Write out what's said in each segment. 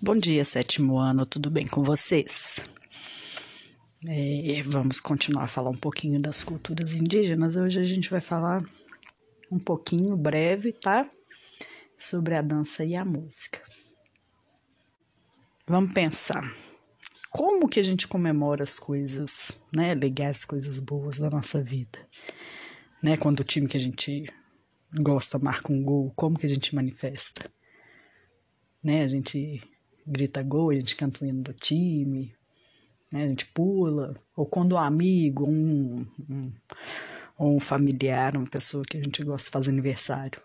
Bom dia, sétimo ano, tudo bem com vocês? É, vamos continuar a falar um pouquinho das culturas indígenas. Hoje a gente vai falar um pouquinho, breve, tá? Sobre a dança e a música. Vamos pensar. Como que a gente comemora as coisas, né? Legais, coisas boas da nossa vida. Né? Quando o time que a gente gosta marca um gol, como que a gente manifesta? Né? A gente grita gol, a gente canta o hino do time, né? a gente pula, ou quando um amigo, um, um, um familiar, uma pessoa que a gente gosta faz aniversário.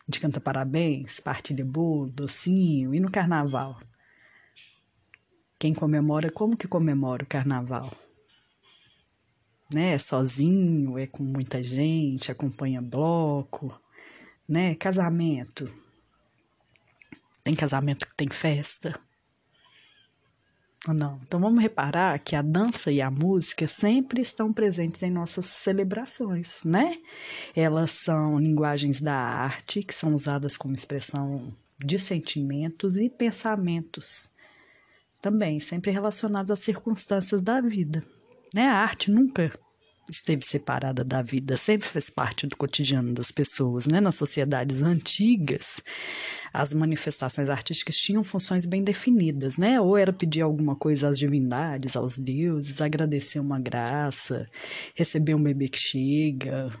A gente canta parabéns, partilha bolo, docinho, e no carnaval? Quem comemora, como que comemora o carnaval? Né? É sozinho, é com muita gente, acompanha bloco, né? Casamento tem casamento que tem festa? Ou não? Então vamos reparar que a dança e a música sempre estão presentes em nossas celebrações, né? Elas são linguagens da arte que são usadas como expressão de sentimentos e pensamentos, também sempre relacionados às circunstâncias da vida. Né? A arte nunca esteve separada da vida, sempre fez parte do cotidiano das pessoas, né? Nas sociedades antigas, as manifestações artísticas tinham funções bem definidas, né? Ou era pedir alguma coisa às divindades, aos deuses, agradecer uma graça, receber um bebê que chega,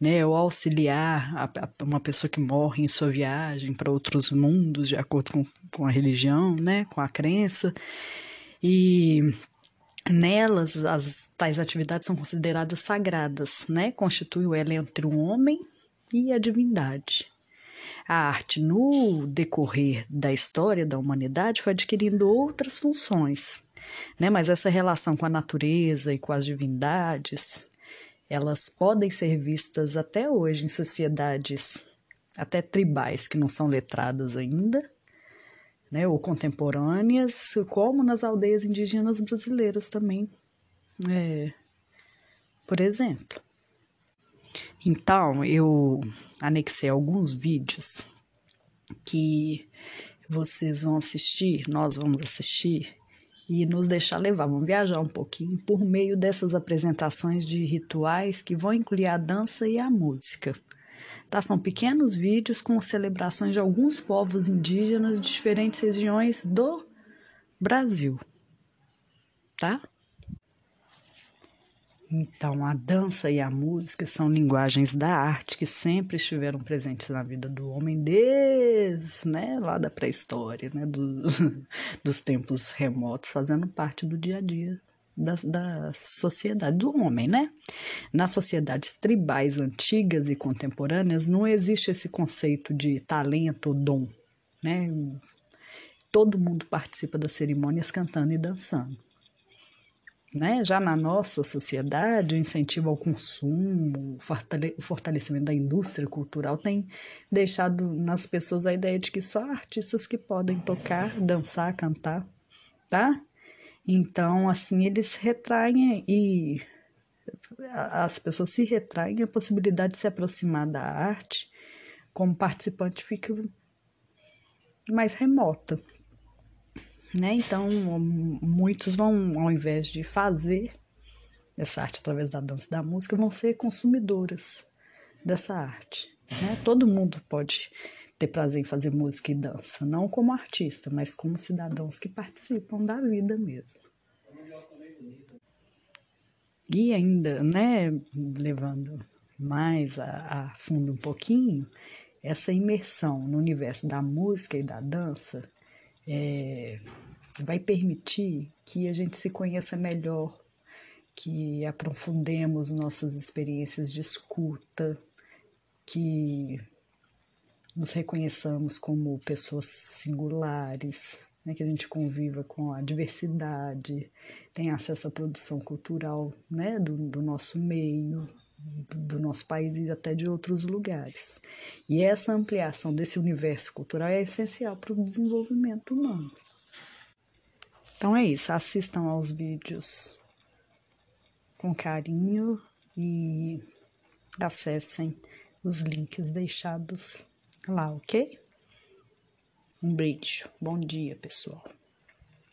né? Ou auxiliar a, a, uma pessoa que morre em sua viagem para outros mundos, de acordo com, com a religião, né? Com a crença. E Nelas, as tais atividades são consideradas sagradas, né? Constitui o elo entre o homem e a divindade. A arte, no decorrer da história da humanidade, foi adquirindo outras funções, né? Mas essa relação com a natureza e com as divindades, elas podem ser vistas até hoje em sociedades até tribais que não são letradas ainda, né, ou contemporâneas, como nas aldeias indígenas brasileiras também, é, por exemplo. Então, eu anexei alguns vídeos que vocês vão assistir, nós vamos assistir e nos deixar levar, vamos viajar um pouquinho por meio dessas apresentações de rituais que vão incluir a dança e a música. Tá? São pequenos vídeos com celebrações de alguns povos indígenas de diferentes regiões do Brasil. Tá? Então, a dança e a música são linguagens da arte que sempre estiveram presentes na vida do homem desde né, lá da pré-história, né, do, dos tempos remotos, fazendo parte do dia a dia da, da sociedade, do homem, né? Nas sociedades tribais antigas e contemporâneas, não existe esse conceito de talento ou dom, né? Todo mundo participa das cerimônias cantando e dançando. Né? Já na nossa sociedade, o incentivo ao consumo, o fortalecimento da indústria cultural tem deixado nas pessoas a ideia de que só artistas que podem tocar, dançar, cantar, tá? Então, assim, eles retraem e as pessoas se retraem a possibilidade de se aproximar da arte como participante fica mais remota. Né? Então, muitos vão, ao invés de fazer essa arte através da dança e da música, vão ser consumidoras dessa arte. Né? Todo mundo pode ter prazer em fazer música e dança, não como artista, mas como cidadãos que participam da vida mesmo. E ainda, né, levando mais a, a fundo um pouquinho, essa imersão no universo da música e da dança é, vai permitir que a gente se conheça melhor, que aprofundemos nossas experiências de escuta, que nos reconheçamos como pessoas singulares, né, que a gente conviva com a diversidade, tenha acesso à produção cultural né, do, do nosso meio, do nosso país e até de outros lugares. E essa ampliação desse universo cultural é essencial para o desenvolvimento humano. Então é isso, assistam aos vídeos com carinho e acessem os links deixados lá, ok? Um beijo. Bom dia, pessoal.